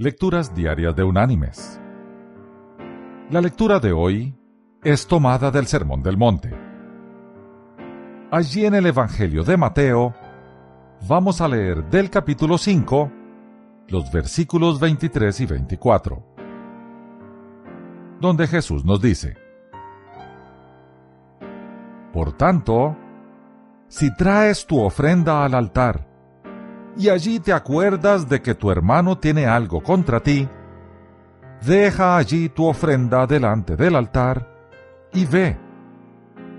Lecturas Diarias de Unánimes. La lectura de hoy es tomada del Sermón del Monte. Allí en el Evangelio de Mateo vamos a leer del capítulo 5 los versículos 23 y 24, donde Jesús nos dice, Por tanto, si traes tu ofrenda al altar, y allí te acuerdas de que tu hermano tiene algo contra ti, deja allí tu ofrenda delante del altar y ve.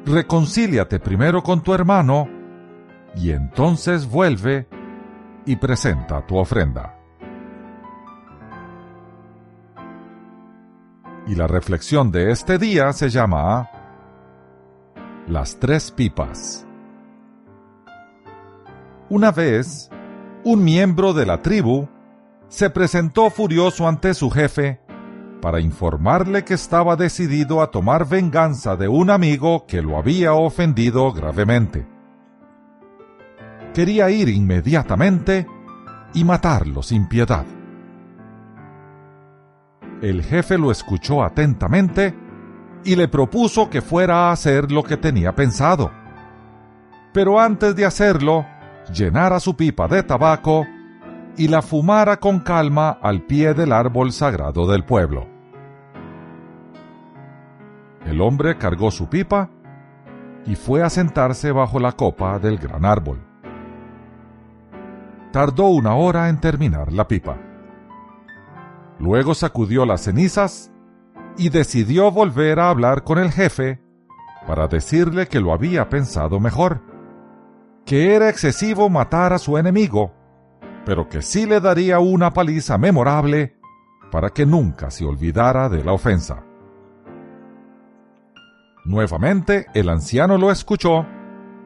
Reconcíliate primero con tu hermano y entonces vuelve y presenta tu ofrenda. Y la reflexión de este día se llama Las tres pipas. Una vez, un miembro de la tribu se presentó furioso ante su jefe para informarle que estaba decidido a tomar venganza de un amigo que lo había ofendido gravemente. Quería ir inmediatamente y matarlo sin piedad. El jefe lo escuchó atentamente y le propuso que fuera a hacer lo que tenía pensado. Pero antes de hacerlo, llenara su pipa de tabaco y la fumara con calma al pie del árbol sagrado del pueblo. El hombre cargó su pipa y fue a sentarse bajo la copa del gran árbol. Tardó una hora en terminar la pipa. Luego sacudió las cenizas y decidió volver a hablar con el jefe para decirle que lo había pensado mejor, que era excesivo matar a su enemigo, pero que sí le daría una paliza memorable para que nunca se olvidara de la ofensa. Nuevamente el anciano lo escuchó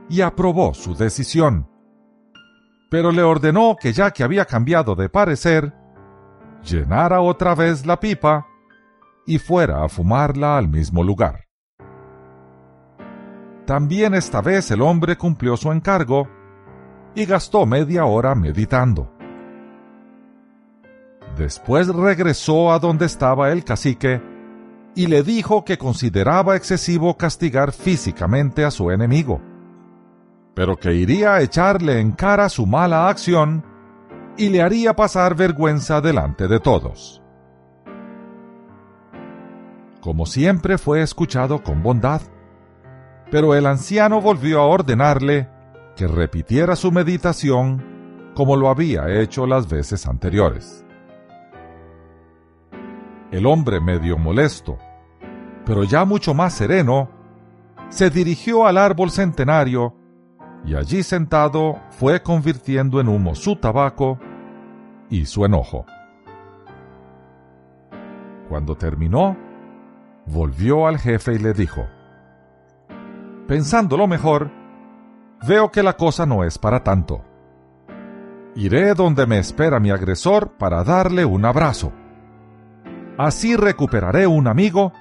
y aprobó su decisión, pero le ordenó que ya que había cambiado de parecer, llenara otra vez la pipa y fuera a fumarla al mismo lugar. También esta vez el hombre cumplió su encargo y gastó media hora meditando. Después regresó a donde estaba el cacique y le dijo que consideraba excesivo castigar físicamente a su enemigo, pero que iría a echarle en cara su mala acción y le haría pasar vergüenza delante de todos. Como siempre fue escuchado con bondad, pero el anciano volvió a ordenarle que repitiera su meditación como lo había hecho las veces anteriores. El hombre medio molesto, pero ya mucho más sereno, se dirigió al árbol centenario y allí sentado fue convirtiendo en humo su tabaco y su enojo. Cuando terminó, volvió al jefe y le dijo, Pensándolo mejor, veo que la cosa no es para tanto. Iré donde me espera mi agresor para darle un abrazo. Así recuperaré un amigo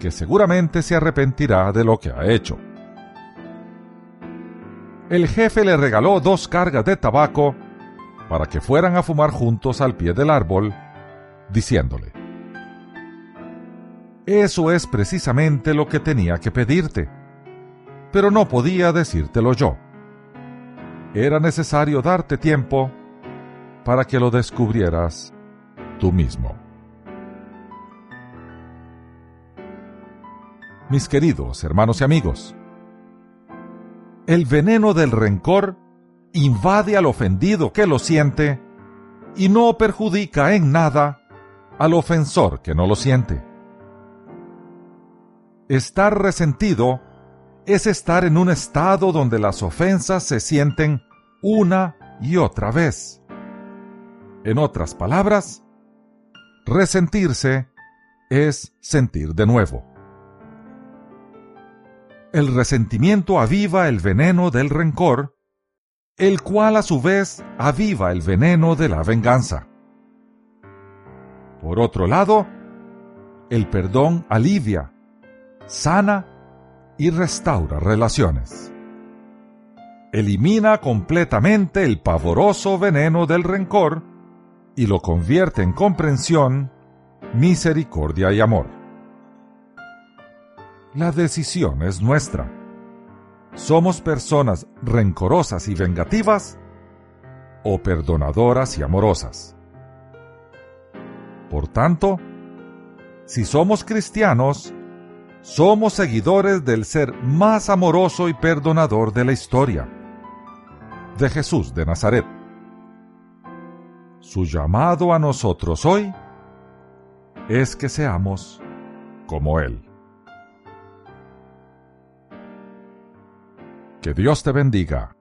que seguramente se arrepentirá de lo que ha hecho. El jefe le regaló dos cargas de tabaco para que fueran a fumar juntos al pie del árbol, diciéndole, Eso es precisamente lo que tenía que pedirte, pero no podía decírtelo yo. Era necesario darte tiempo para que lo descubrieras tú mismo. mis queridos hermanos y amigos. El veneno del rencor invade al ofendido que lo siente y no perjudica en nada al ofensor que no lo siente. Estar resentido es estar en un estado donde las ofensas se sienten una y otra vez. En otras palabras, resentirse es sentir de nuevo. El resentimiento aviva el veneno del rencor, el cual a su vez aviva el veneno de la venganza. Por otro lado, el perdón alivia, sana y restaura relaciones. Elimina completamente el pavoroso veneno del rencor y lo convierte en comprensión, misericordia y amor. La decisión es nuestra. ¿Somos personas rencorosas y vengativas o perdonadoras y amorosas? Por tanto, si somos cristianos, somos seguidores del ser más amoroso y perdonador de la historia, de Jesús de Nazaret. Su llamado a nosotros hoy es que seamos como Él. Que Dios te bendiga